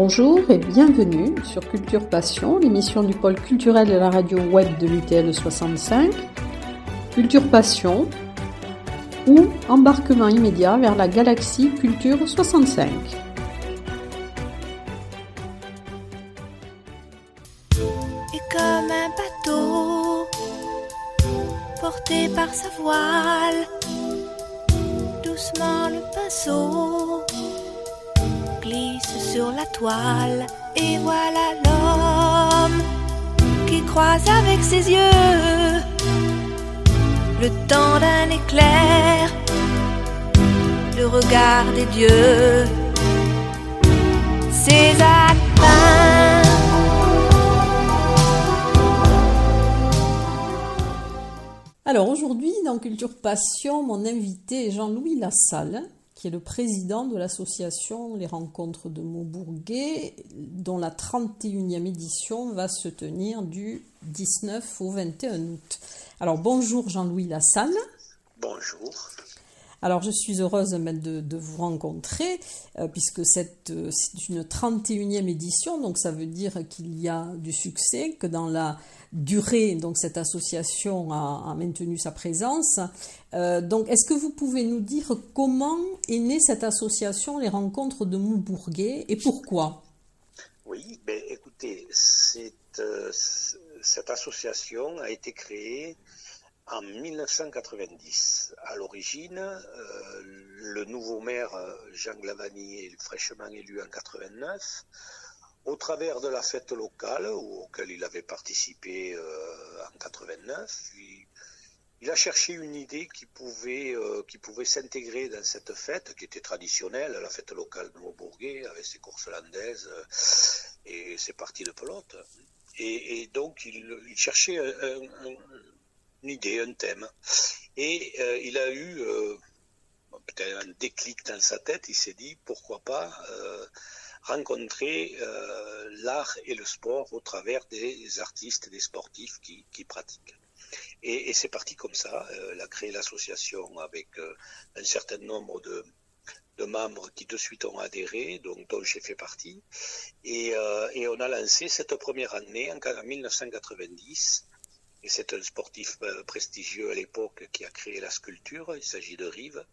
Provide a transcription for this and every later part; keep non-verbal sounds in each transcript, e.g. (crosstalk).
Bonjour et bienvenue sur Culture Passion, l'émission du pôle culturel de la radio web de l'UTL 65. Culture Passion ou embarquement immédiat vers la galaxie Culture 65. Et comme un bateau porté par sa voile, doucement le pinceau sur la toile. Et voilà l'homme qui croise avec ses yeux le temps d'un éclair, le regard des dieux. César Alors aujourd'hui, dans Culture Passion, mon invité est Jean-Louis Lassalle, qui est le président de l'association Les Rencontres de Maubourguet, dont la 31e édition va se tenir du 19 au 21 août. Alors bonjour Jean-Louis Lassalle. Bonjour. Alors je suis heureuse de, de vous rencontrer euh, puisque euh, c'est une 31e édition, donc ça veut dire qu'il y a du succès, que dans la durée, donc cette association a, maintenu sa présence. Euh, donc est-ce que vous pouvez nous dire comment est née cette association, les rencontres de Moubourguet, et pourquoi? Oui, ben, écoutez, cette, euh, cette association a été créée en 1990. À l'origine, euh, le nouveau maire Jean Glavani est fraîchement élu en 89. Au travers de la fête locale, auquel il avait participé euh, en 89, il, a cherché une idée qui pouvait, euh, pouvait s'intégrer dans cette fête, qui était traditionnelle, la fête locale de Maubourguet, avec ses courses landaises euh, et ses parties de pelote. Et, donc, il, cherchait un, un, une idée, un thème. Et il a eu peut-être un déclic dans sa tête, il s'est dit pourquoi pas rencontrer euh, l'art et le sport au travers des artistes, des sportifs qui, pratiquent. Et, et c'est parti comme ça. Euh, il a créé l'association avec euh, un certain nombre de, membres qui de suite ont adhéré, dont j'ai fait partie. Et, et, on a lancé cette première année en, en 1990 et c'est un sportif prestigieux à l'époque qui a créé la sculpture. Il s'agit de Rive,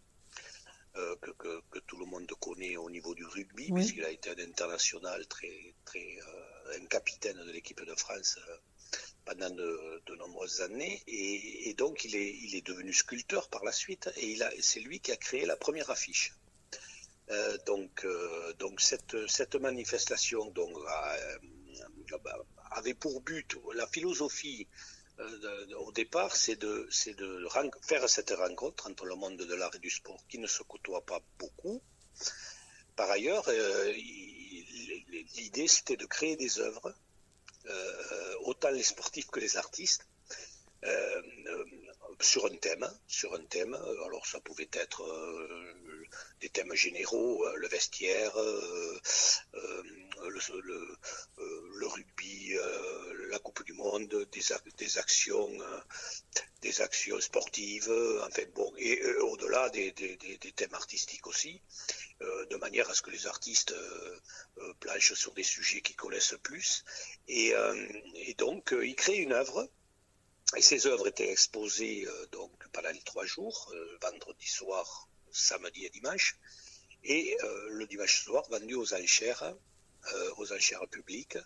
euh, que, que, que, tout le monde connaît au niveau du rugby, oui. puisqu'il a été un international très, très, euh, un capitaine de l'équipe de France euh, pendant de, de, nombreuses années. Et, et, donc, il est, il est devenu sculpteur par la suite, et il a, c'est lui qui a créé la première affiche. Euh, donc, donc cette, cette manifestation donc, a, avait pour but la philosophie euh, au départ, c'est de, faire cette rencontre entre le monde de l'art et du sport qui ne se côtoie pas beaucoup. Par ailleurs, euh, l'idée c'était de créer des œuvres, euh, autant les sportifs que les artistes, sur un thème, sur un thème. Alors ça pouvait être des thèmes généraux, le vestiaire, le, rugby, Coupe du Monde, des, actions, des actions sportives, enfin bon, et au-delà des, thèmes artistiques aussi, de manière à ce que les artistes planchent sur des sujets qui connaissent plus. Et, donc, ils créent une œuvre et ces œuvres étaient exposées euh, donc pendant les trois jours, euh, vendredi soir, samedi et dimanche, et euh, le dimanche soir vendues aux enchères, euh, aux enchères publiques,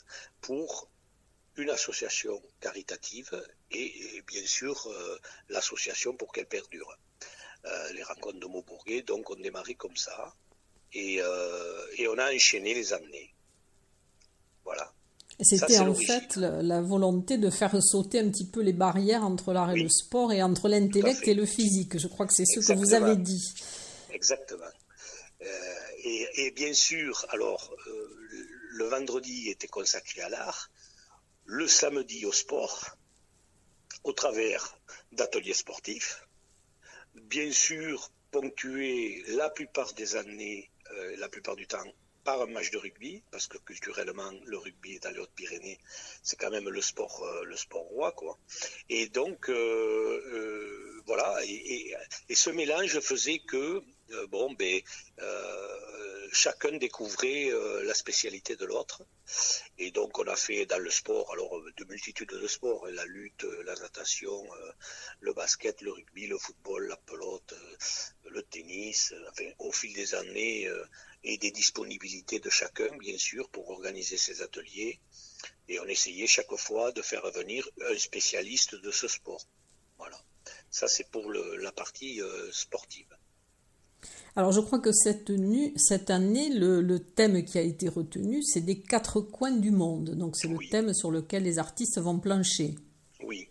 pour une association caritative et, et bien sûr euh, l'association pour qu'elle perdure. les rencontres de Maubourguet, donc, ont démarré comme ça, et, et on a enchaîné les années. Voilà. C'était en fait la, la, volonté de faire sauter un petit peu les barrières entre l'art oui. et le sport et entre l'intellect et le physique. Je crois que c'est ce que vous avez dit. Exactement. Euh, et, et, bien sûr, alors, euh, le vendredi était consacré à l'art, le samedi au sport, au travers d'ateliers sportifs, bien sûr ponctué la plupart des années, euh, la plupart du temps par un match de rugby, parce que culturellement, le rugby dans les Hautes-Pyrénées, c'est quand même le sport, euh, le sport roi, quoi. Et donc, euh, voilà, et, et, et, ce mélange faisait que, bon, ben, chacun découvrait la spécialité de l'autre. Et donc on a fait dans le sport, alors de multitudes de sports, la lutte, la natation, le basket, le rugby, le football, la pelote, le tennis, au fil des années et des disponibilités de chacun, bien sûr, pour organiser ces ateliers. Et on essayait chaque fois de faire venir un spécialiste de ce sport. Voilà. Ça, c'est pour la partie euh, sportive. Alors, je crois que cette, cette année, le, thème qui a été retenu, c'est des quatre coins du monde. Donc, c'est le thème sur lequel les artistes vont plancher. Oui.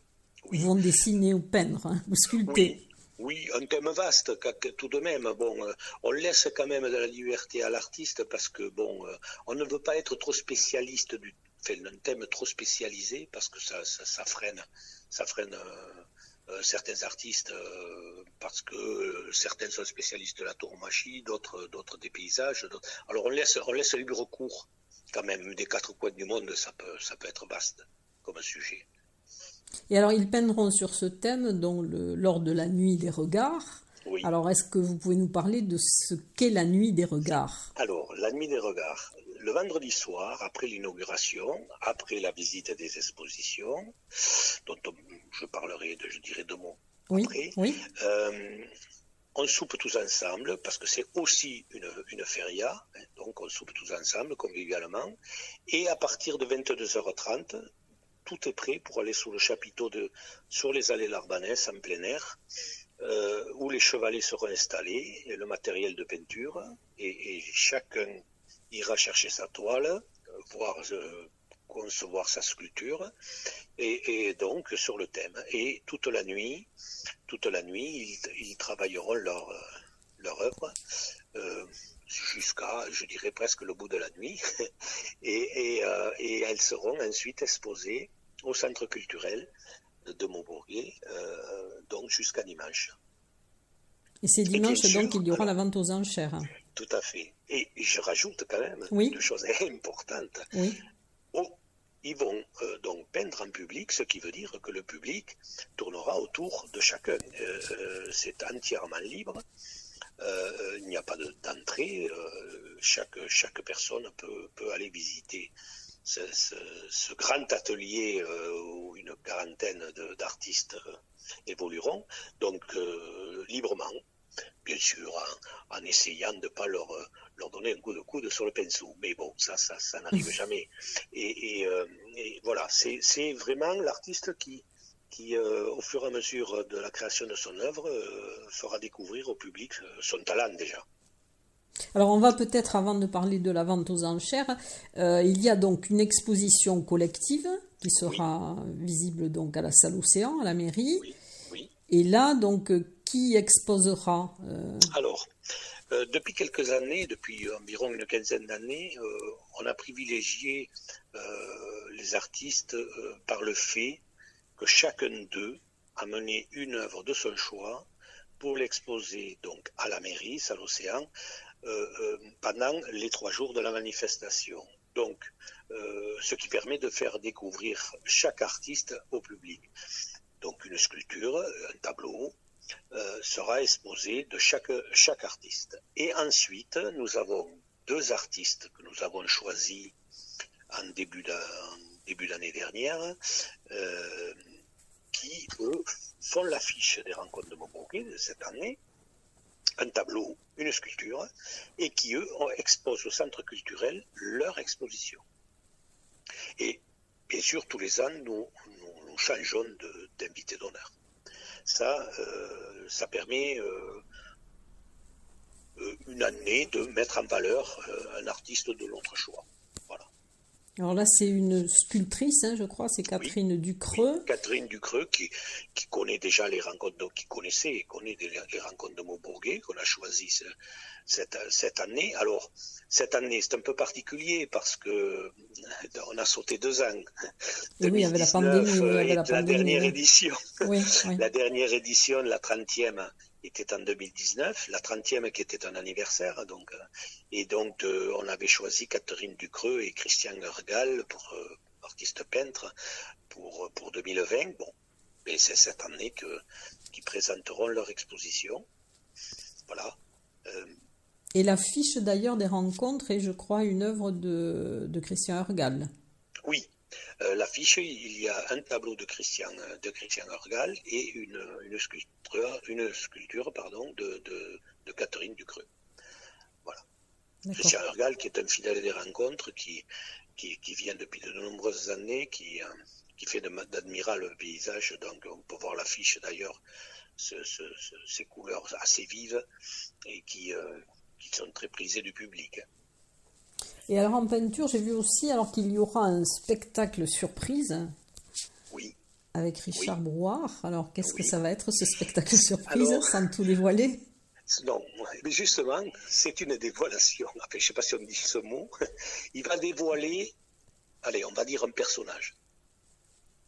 Ils vont dessiner ou peindre, hein, ou sculpter. Oui, un thème vaste tout de même. Bon, euh, on laisse quand même de la liberté à l'artiste parce que bon, euh, on ne veut pas être trop spécialiste du, enfin, un thème trop spécialisé parce que ça, ça, freine, ça freine euh, certains artistes parce que certains sont spécialistes de la tauromachie, d'autres, d'autres des paysages. Alors on laisse, on laisse libre cours quand même des quatre coins du monde. Ça peut, ça peut être vaste comme sujet. Et alors, ils peindront sur ce thème donc, lors de la nuit des regards. Alors, est-ce que vous pouvez nous parler de ce qu'est la nuit des regards? Alors, la nuit des regards. Le vendredi soir, après l'inauguration, après la visite des expositions, dont je parlerai, de, je dirais deux mots après, euh, on soupe tous ensemble, parce que c'est aussi une, une feria, hein, donc on soupe tous ensemble convivialement, et à partir de 22h30, tout est prêt pour aller sous le chapiteau de, sur les allées Larbanès en plein air, euh, où les chevalets seront installés, et le matériel de peinture, et, chacun ira chercher sa toile, voir euh, concevoir sa sculpture, et, donc sur le thème. Et toute la nuit, toute la nuit, ils, travailleront leur, leur œuvre. Euh, jusqu'à, je dirais presque le bout de la nuit, (laughs) et, et, elles seront ensuite exposées au centre culturel de Montbourguet, euh, donc jusqu'à dimanche. Et c'est dimanche donc il y aura la vente aux enchères. Tout à fait. Et je rajoute quand même une chose (laughs) importante. Oui. Ils vont euh, donc peindre en public, ce qui veut dire que le public tournera autour de chacun. Euh, c'est entièrement libre. il n'y a pas d'entrée. chaque, chaque personne peut, peut aller visiter ce, grand atelier euh, où une quarantaine d'artistes euh, évolueront, donc euh, librement, bien sûr, en, essayant de ne pas leur, leur donner un coup de coude sur le pinceau. Mais bon, ça, ça, ça n'arrive (laughs) jamais. Et, voilà, c'est vraiment l'artiste qui, qui au fur et à mesure de la création de son œuvre, fera découvrir au public son talent déjà. Alors on va peut-être, avant de parler de la vente aux enchères, euh, il y a donc une exposition collective qui sera visible donc à la salle Océan, à la mairie. Oui, Et là, donc, qui exposera euh Alors, euh, depuis quelques années, depuis environ une quinzaine d'années, on a privilégié les artistes par le fait que chacun d'eux a mené une œuvre de son choix pour l'exposer donc à la mairie, salle Océan, euh, euh, pendant les trois jours de la manifestation. Donc, euh, ce qui permet de faire découvrir chaque artiste au public. Donc, une sculpture, un tableau, sera exposé de chaque, artiste. Et ensuite, nous avons deux artistes que nous avons choisis en début d'année dernière, qui, eux, font l'affiche des rencontres de Montbouquet de cette année un tableau, une sculpture, et qui, eux, exposent au centre culturel leur exposition. Et bien sûr, tous les ans, nous, changeons d'invité d'honneur. Ça, euh, ça permet euh, euh, une année de mettre en valeur un artiste de notre choix. Alors là, c'est une sculptrice, hein, je crois, c'est Catherine Ducreux. Catherine Ducreux qui, qui connaît déjà les rencontres, qui connaissait et connaît les rencontres de Maubourguet, qu'on a choisi cette, cette année. Alors, cette année, c'est un peu particulier parce que on a sauté deux ans. oui, il y avait la pandémie. Oui, il y avait la, la dernière édition. Oui, La dernière édition, la 30e, était en 2019, la 30e qui était un anniversaire. Donc, euh, et donc, euh, on avait choisi Catherine Ducreux et Christian Ergal pour euh, artiste peintre pour, pour 2020. Bon, et c'est cette année que, qu'ils présenteront leur exposition. Voilà. Et l'affiche d'ailleurs des rencontres est, je crois, une œuvre de, de Christian Argal. Oui, euh, l'affiche, il y a un tableau de Christian, de Christian Argal et une, une sculpture, une sculpture pardon, de, de, de Catherine Ducreux. Voilà. Christian Argal, qui est un fidèle des rencontres, qui, qui, qui vient depuis de nombreuses années, qui, euh, qui fait d'admirables paysages. Donc, on peut voir l'affiche d'ailleurs, ce, ce, ces couleurs assez vives et qui, euh, qui sont très prisées du public. Et alors en peinture, j'ai vu aussi alors qu'il y aura un spectacle surprise. Oui. Avec Richard oui. Brouard. Alors qu'est-ce oui. que ça va être ce spectacle surprise alors, sans tout dévoiler? Non, mais justement, c'est une dévoilation. Enfin, je ne sais pas si on dit ce mot. Il va dévoiler, allez, on va dire un personnage.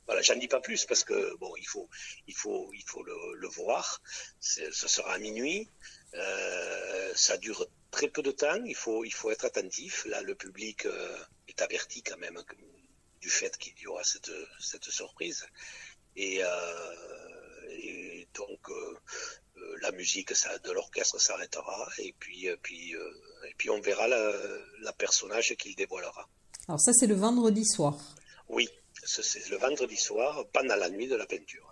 Voilà, j'en dis pas plus parce que bon, il faut, il faut, il faut le, le voir. Ce sera à minuit. Euh, ça dure très peu de temps, il faut, il faut être attentif. Là, le public euh, est averti quand même du fait qu'il y aura cette, cette surprise. Et, euh, et donc, euh, la musique ça, de l'orchestre s'arrêtera et puis, puis, et puis on verra la, la personnage qu'il dévoilera. Alors ça, c'est le vendredi soir. Oui, c'est le vendredi soir, pendant la nuit de la peinture.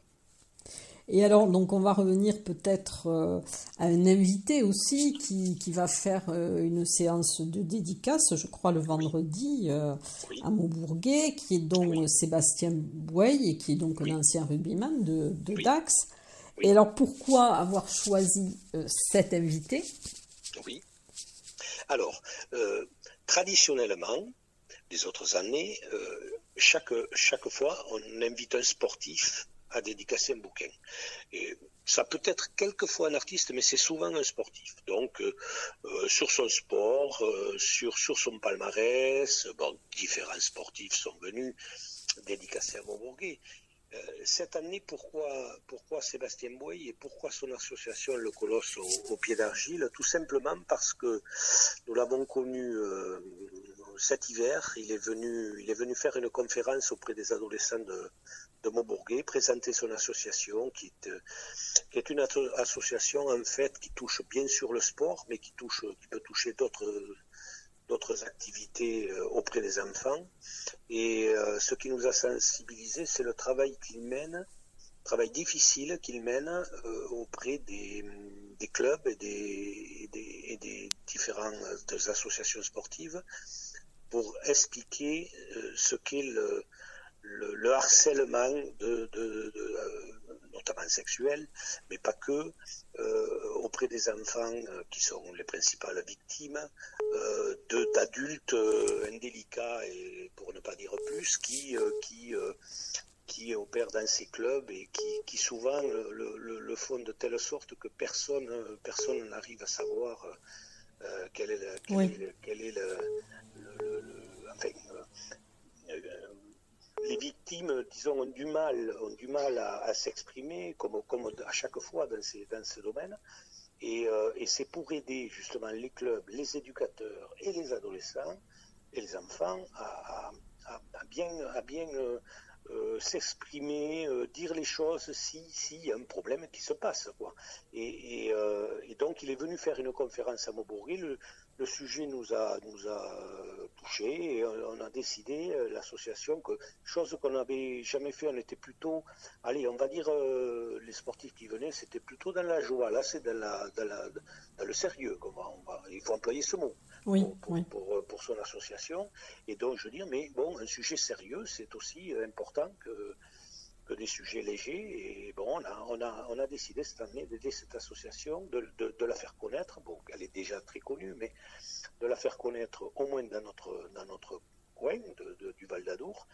Et alors, donc, on va revenir peut-être euh, à un invité aussi qui, qui va faire euh, une séance de dédicace, je crois, le vendredi euh, oui. à Maubourguet, qui est donc oui. Sébastien Bouey et qui est donc oui. un ancien rugbyman de, de Dax. Et alors, pourquoi avoir choisi cet invité? Oui. Alors, traditionnellement, les autres années, chaque, chaque fois, on invite un sportif à dédicacer un bouquin. Ça peut être quelquefois un artiste, mais c'est souvent un sportif. Donc, euh, sur son sport, euh, sur, sur son palmarès, différents sportifs sont venus dédicacer à Montbourguet. Cette année, pourquoi, pourquoi Sébastien Boy et pourquoi son association Le Colosse au, pied d'argile? Tout simplement parce que nous l'avons connu euh, cet hiver. Il est, venu, il est venu faire une conférence auprès des adolescents de, de Montbourguet, présenter son association, qui est, qui est une association en fait qui touche bien sûr le sport, mais qui, touche, qui peut toucher d'autres d'autres activités auprès des enfants. Et euh, ce qui nous a sensibilisés, c'est le travail qu'il mène, travail difficile qu'il mène euh, auprès des, des, clubs et des, des, et des différentes associations sportives pour expliquer euh, ce qu'est le, le, le, harcèlement de notamment sexuel, mais pas que, euh, auprès des enfants euh, qui sont les principales victimes, euh, d'adultes indélicats et pour ne pas dire plus, qui, qui, qui opèrent dans ces clubs et qui, qui souvent le, le, le, font de telle sorte que personne personne n'arrive à savoir quel est, le, quel oui. est, quel est le, enfin, les victimes, disons, ont du mal, ont du mal à, s'exprimer, comme, à chaque fois dans, ce domaine. Et, euh, et c'est pour aider justement les clubs, les éducateurs et les adolescents et les enfants à, bien, euh, euh, s'exprimer, dire les choses si s'il y a un problème qui se passe. Quoi. Et, donc il est venu faire une conférence à Maubourg. Le, le sujet nous a, nous a touché et on a décidé, l'association, que chose qu'on n'avait jamais fait, on était plutôt, allez, on va dire, euh, les sportifs qui venaient, c'était plutôt dans la joie. Là, c'est dans, la, dans, la, dans le sérieux. Va, on va, il faut employer ce mot. Oui, pour, pour, oui. pour, pour, son association. Et donc, je veux dire, mais bon, un sujet sérieux, c'est aussi important que des sujets légers. Et bon, on a, on a, on a décidé cette année d'aider cette association, de, de, la faire connaître. Bon, elle est déjà très connue, mais de la faire connaître au moins dans notre, dans notre coin du Val d'Adour,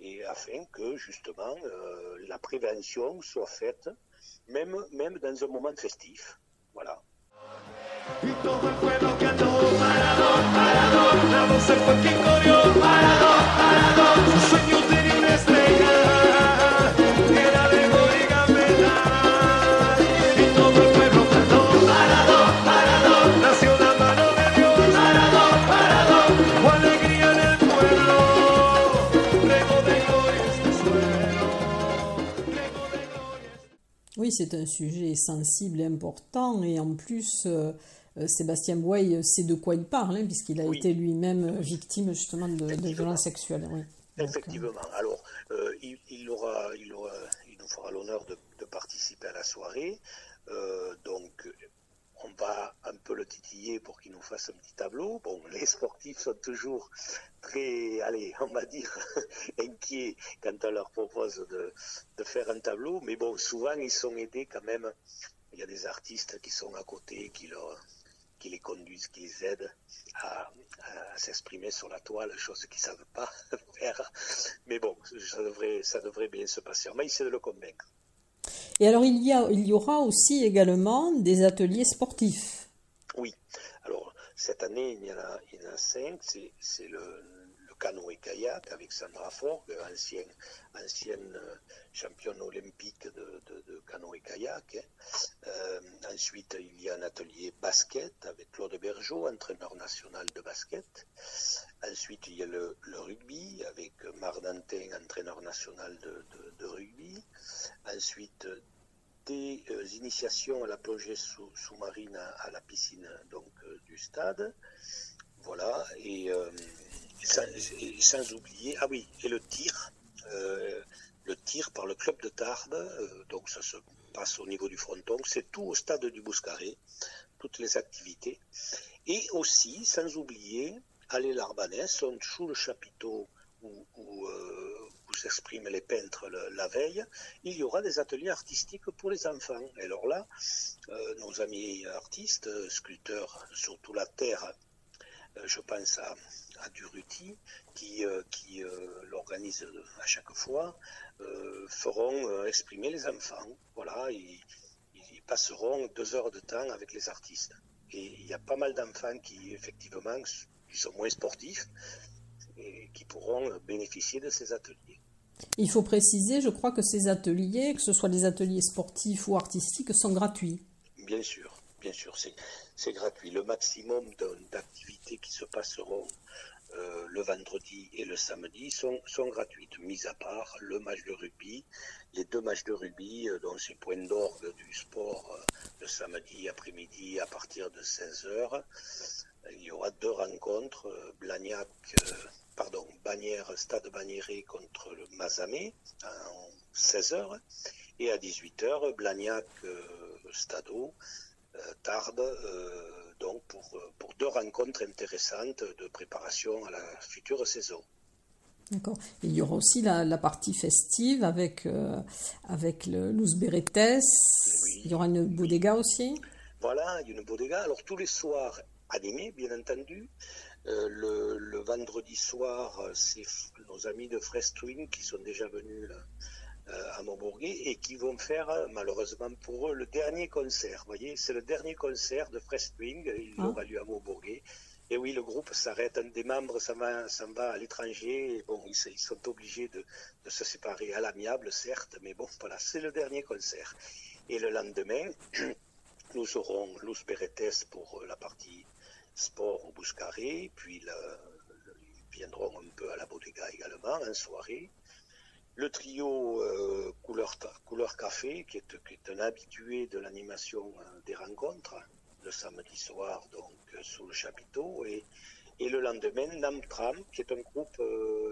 et afin que justement euh, la prévention soit faite, même, même dans un moment festif. Voilà. C'est un sujet sensible et important et en plus, euh, Sébastien Boy sait de quoi il parle, hein, puisqu'il a été lui-même victime justement de, violences sexuelles. Effectivement. Alors, il, aura, il, aura, il nous fera l'honneur de, de, participer à la soirée. donc, un peu le titiller pour qu'il nous fasse un petit tableau. Bon, (laughs) les sportifs sont toujours très, allez, on va dire, (laughs) inquiets quand on leur propose de, faire un tableau, mais bon, souvent ils sont aidés quand même. Il y a des artistes qui sont à côté, qui, leur, qui les conduisent, qui les aident à, s'exprimer sur la toile, chose qu'ils ne savent pas (laughs) faire. Mais bon, ça devrait, ça devrait bien se passer. On va essayer de le convaincre. Et alors, il y, aura aussi également des ateliers sportifs. Oui. Alors, cette année, il y en a, il cinq. C'est le, le canoë kayak avec Sandra Forg, ancienne, ancienne euh, championne olympique de, de, canoë kayak. Hein. Euh, ensuite, il y a un atelier basket avec Claude Bergeau, entraîneur national de basket. Ensuite, il y a le, rugby avec Marc entraîneur national de, de rugby. Ensuite, des euh, initiations à la plongée sous-marine à, la piscine donc euh, du stade. Voilà, et, euh, sans, oublier, ah oui, et le tir, le tir par le club de Tarbes, donc ça se passe au niveau du fronton, c'est tout au stade du Bouscaré, toutes les activités. Et aussi, sans oublier, aller l'Arbanès, sous le chapiteau où, s'expriment les peintres la veille, il y aura des ateliers artistiques pour les enfants. Et alors là, euh, nos amis artistes, sculpteurs, surtout la terre, euh, je pense à, à Duruti, qui, euh, qui l'organise à chaque fois, feront exprimer les enfants. Voilà, ils, ils passeront deux heures de temps avec les artistes. Et il y a pas mal d'enfants qui, effectivement, qui sont moins sportifs, et qui pourront bénéficier de ces ateliers. Il faut préciser, je crois que ces ateliers, que ce soit des ateliers sportifs ou artistiques, sont gratuits. Bien sûr, bien sûr, c'est gratuit. Le maximum d'activités qui se passeront euh, le vendredi et le samedi sont, sont, gratuites, mis à part le match de rugby, les deux matchs de rugby, euh, dont c'est point d'orgue du sport euh, le samedi après-midi à partir de 16h. Il y aura deux rencontres, Blagnac pardon, Bannière, Stade Bagnéré contre le Mazamé à 16h et à 18h Blagnac euh, Stado euh, Tarbes euh, donc pour, pour deux rencontres intéressantes de préparation à la future saison. D'accord. Il y aura aussi la, partie festive avec, avec le Beretes. il y aura une bodega aussi. Voilà, il y a une bodega. Alors tous les soirs animés, bien entendu. Euh, le, vendredi soir, euh, c'est nos amis de Frestwing qui sont déjà venus euh, à Montbourguet et qui vont faire, malheureusement pour eux, le dernier concert. Vous voyez, c'est le dernier concert de Frestwing. Il ah. aura lieu à Montbourguet. Et oui, le groupe s'arrête. Un des membres s'en va, va, à l'étranger. Bon, ils, sont obligés de, se séparer à l'amiable, certes, mais bon, voilà, c'est le dernier concert. Et le lendemain, (clears throat) nous aurons Luz Beretes pour la partie sport au Bouscaré, puis ils viendront un peu à la Bodega également en soirée. Le trio euh, couleur, Café, qui est, est un habitué de l'animation euh, des rencontres, le samedi soir, donc euh, sous le chapiteau, et, le lendemain, Namtram, qui est un groupe,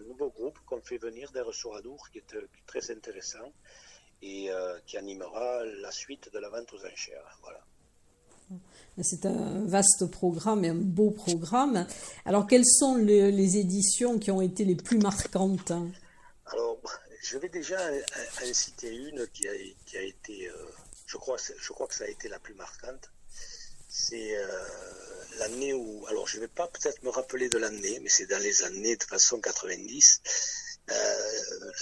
nouveau groupe qu'on fait venir d'Ersouradour, qui, qui est très intéressant, et qui animera la suite de la vente aux enchères. Voilà. C'est un vaste programme et un beau programme. Alors, quelles sont les, éditions qui ont été les plus marquantes Alors, je vais déjà en citer une qui a, été, euh, je, crois, je crois que ça a été la plus marquante. C'est euh, l'année où, alors je ne vais pas peut-être me rappeler de l'année, mais c'est dans les années de façon 90, euh,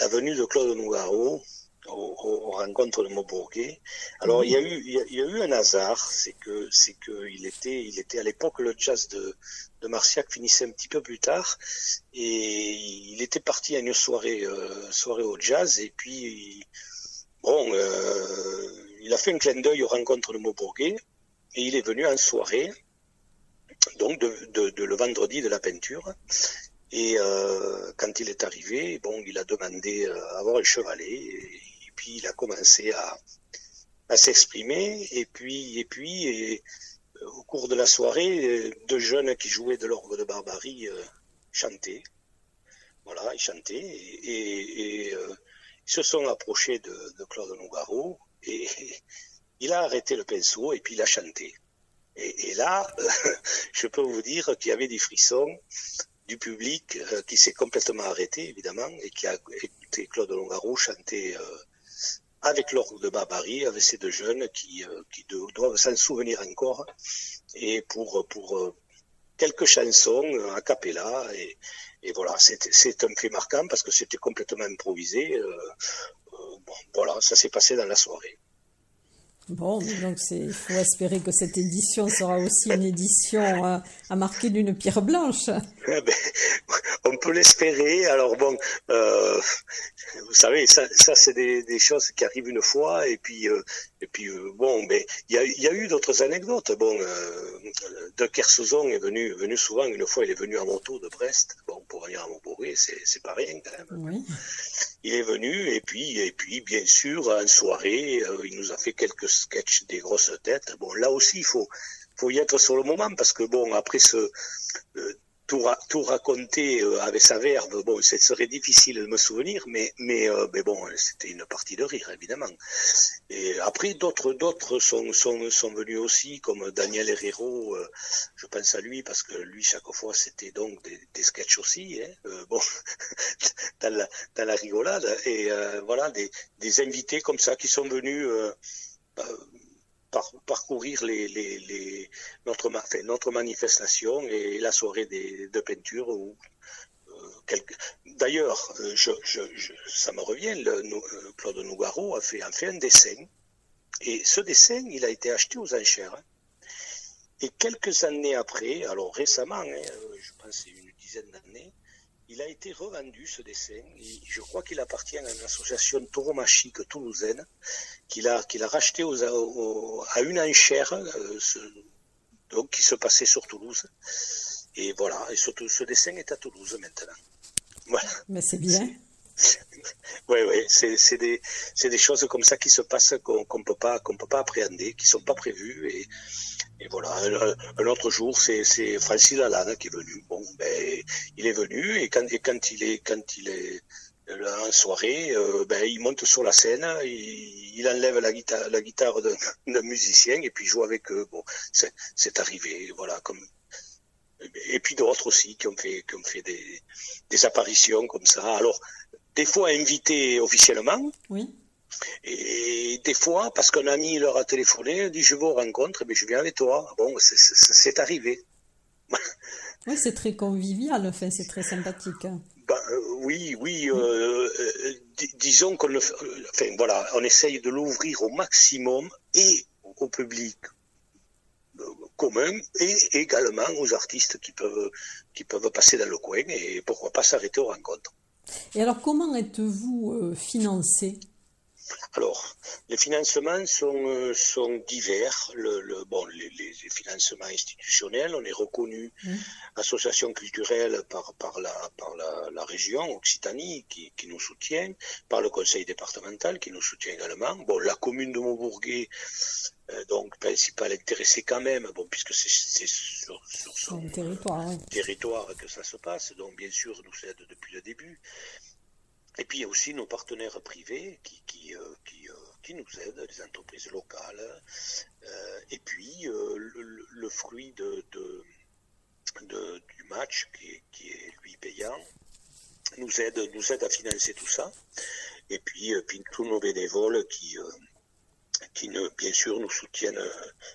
la venue de Claude Nougaro aux, rencontres de Maubourguet. Alors il y a eu un hasard, c'est que c'est que il était il était à l'époque le jazz de Marciac finissait un petit peu plus tard et il était parti à une soirée euh, soirée au jazz et puis bon euh, il a fait un clin d'œil aux rencontres de Maubourguet et il est venu en soirée donc de, le vendredi de la peinture et euh, quand il est arrivé, bon, il a demandé à avoir un chevalet. Et puis il a commencé à, à s'exprimer et puis et puis au cours de la soirée, deux jeunes qui jouaient de l'orgue de barbarie chantaient. Voilà, ils chantaient et, ils se sont approchés de, Claude Nougaro et (laughs) il a arrêté le pinceau et puis il a chanté. Et, là, (laughs) je peux vous dire qu'il y avait des frissons du public qui s'est complètement arrêté, évidemment, et qui a écouté Claude Longaro chanter avec l'orgue de Barbarie, avec ces deux jeunes qui, euh, qui doivent s'en souvenir encore, et pour, pour euh, quelques chansons a cappella, et, et voilà, c'est un fait marquant parce que c'était complètement improvisé. Euh, bon, voilà, ça s'est passé dans la soirée. Bon, donc il faut espérer que cette édition sera aussi une édition à, à marquer d'une pierre blanche. Eh ben, on peut l'espérer. Alors bon, euh, vous savez, ça, c'est des, des, choses qui arrivent une fois, et puis, euh, et puis euh, bon, mais il y a, y a, eu d'autres anecdotes. Bon, euh, De Kersauzon est venu, venu souvent. Une fois, il est venu en moto de Brest. Bon, pour venir à Montbourg, c'est, c'est pas rien quand même. Oui. Il est venu, et puis, et puis, bien sûr, en soirée, euh, il nous a fait quelques sketchs des grosses têtes. Bon, là aussi, il faut, faut y être sur le moment parce que bon, après ce tout, tout raconter euh, avec sa verve, bon, ce serait difficile de me souvenir, mais, mais, euh, mais bon, c'était une partie de rire, évidemment. Et après, d'autres, d'autres sont, sont, sont venus aussi, comme Daniel Herrero, euh, je pense à lui, parce que lui, chaque fois, c'était donc des, des sketchs aussi, hein, bon, (laughs) dans, la, dans la rigolade, et voilà, des, des invités comme ça qui sont venus par, parcourir les, les, les notre, notre manifestation et la soirée des, de peinture. Euh, D'ailleurs, euh, je, ça me revient, le, euh, Claude Nougaro a fait, a fait un dessin. Et ce dessin, il a été acheté aux enchères. Hein. Et quelques années après, alors récemment, hein, je pense c'est une dizaine d'années, il a été revendu, ce dessin. je crois qu'il appartient à une association tauromachique toulousaine qu'il a, qu'il a racheté aux, à une enchère, euh, donc qui se passait sur Toulouse. Et voilà, et surtout ce dessin est à Toulouse maintenant. Voilà. Mais c'est bien. Oui, oui, c'est des, des choses comme ça qui se passent qu'on ne peut, pas, peut pas appréhender, qui sont pas prévues. Et, et voilà, un, autre jour, c'est Francis Lalanne qui est venu. Bon, ben, il est venu et quand, et quand il est, quand il est en soirée, euh, ben, il monte sur la scène, il, il enlève la guitare, la guitare d'un musicien et puis joue avec eux. Bon, c'est arrivé, voilà, comme et puis d'autres aussi qui ont fait, qui fait des, des apparitions comme ça. Alors, des fois invités officiellement. Oui. Et des fois, parce qu'un ami leur a téléphoné, dit je vous rencontre, mais je viens avec toi. Bon, c'est arrivé. (laughs) oui, c'est très convivial, enfin, c'est très sympathique. Hein. Ben, euh, oui, oui. Euh, euh, disons qu'on enfin, voilà, on essaye de l'ouvrir au maximum et au public commun et également aux artistes qui peuvent, qui peuvent passer dans le coin et pourquoi pas s'arrêter aux rencontres. Et alors, comment êtes-vous financé? Alors, les financements sont, euh, sont divers. Le, bon, les, les, financements institutionnels, on est reconnu mmh. association culturelle par, par, la, par la, la région Occitanie qui, qui, nous soutient, par le conseil départemental qui nous soutient également. Bon, la commune de Maubourguet, euh, donc principal intéressé quand même, bon, puisque c'est sur, sur, son territoire, territoire que ça se passe, donc bien sûr nous aide depuis le début. Et puis il y a aussi nos partenaires privés qui, qui, euh, qui, euh, qui nous aident, les entreprises locales. Euh, et puis le, le, fruit de, de, du match qui est, qui est, lui payant nous aide, nous aide à financer tout ça. Et puis, puis tous nos bénévoles qui, qui ne, bien sûr nous soutiennent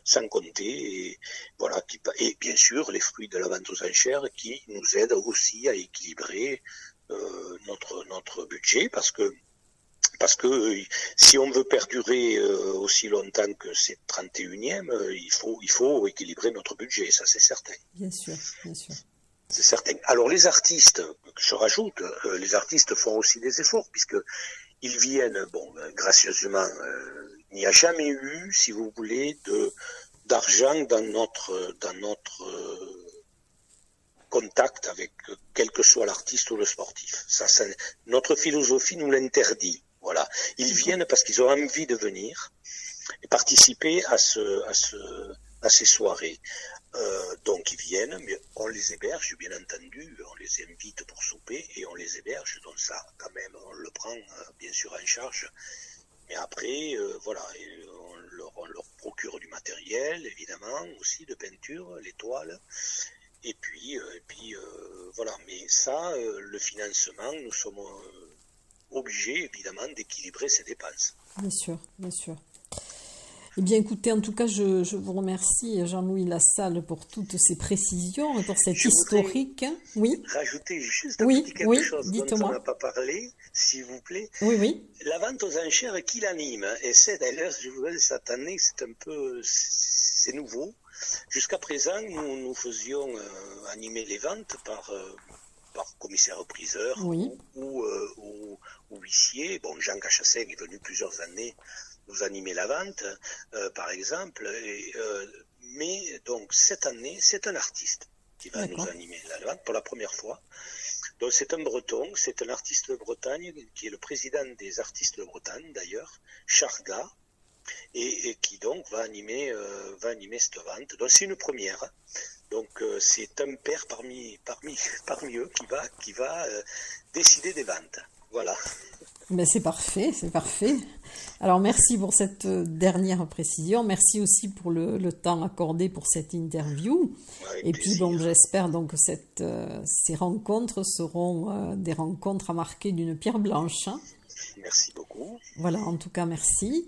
sans compter et voilà qui, et bien sûr les fruits de la vente aux enchères qui nous aident aussi à équilibrer euh, notre notre budget parce que parce que si on veut perdurer euh, aussi longtemps que c'est 31e, euh, il faut il faut équilibrer notre budget, ça c'est certain. Bien sûr, bien sûr. C'est certain. Alors les artistes, je rajoute, les artistes font aussi des efforts puisque ils viennent, bon, gracieusement, il n'y a jamais eu, si vous voulez, de d'argent dans notre dans notre avec euh, quel que soit l'artiste ou le sportif. Notre philosophie nous l'interdit. Voilà. Ils viennent parce qu'ils ont envie de venir et participer à ce, à ce, à ces soirées. Euh, donc ils viennent, mais on les héberge, bien entendu, on les invite pour souper et on les héberge, donc ça quand même, on le prend euh, bien sûr en charge. Mais après, voilà, on leur, on leur, procure du matériel, évidemment, aussi de peinture, les toiles. Et puis, et puis voilà, mais ça, le financement, nous sommes obligés, évidemment, d'équilibrer ces dépenses. Bien sûr, bien sûr. Eh bien, écoutez, en tout cas, je, vous remercie, Jean-Louis Lassalle, pour toutes ces précisions et pour cette historique. Oui. Rajouter juste un petit quelque chose dont on n'a pas parlé, s'il vous plaît. Oui, oui. La vente aux enchères qui l'anime. Et c'est d'ailleurs, je vous dis, cette année, c'est un peu, c'est nouveau. Jusqu'à présent, nous, nous faisions euh, animer les ventes par, euh, par commissaire-priseur oui. ou, euh, ou, ou, huissier. Bon, Jean Cachassin est venu plusieurs années nous animer la vente, par exemple. Et, mais donc cette année, c'est un artiste qui va nous animer la vente pour la première fois. Donc c'est un breton, c'est un artiste de Bretagne qui est le président des artistes de Bretagne d'ailleurs, Charga, et, qui donc va animer, euh, va animer cette vente. Donc c'est une première. Donc c'est un père parmi, parmi, (laughs) parmi eux qui va, qui va décider des ventes. Voilà. Ben c'est parfait, c'est parfait. Alors merci pour cette euh, dernière précision. Merci aussi pour le, temps accordé pour cette interview. Et puis bon, j'espère donc que cette, euh, ces rencontres seront euh, des rencontres à marquer d'une pierre blanche. Hein. Merci beaucoup. Voilà, en tout cas, merci.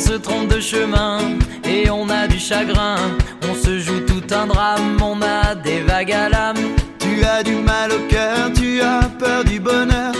se trompe de chemin et on a du chagrin. On se joue tout un drame, on a des vagues à l'âme. Tu as du mal au cœur, tu as peur du bonheur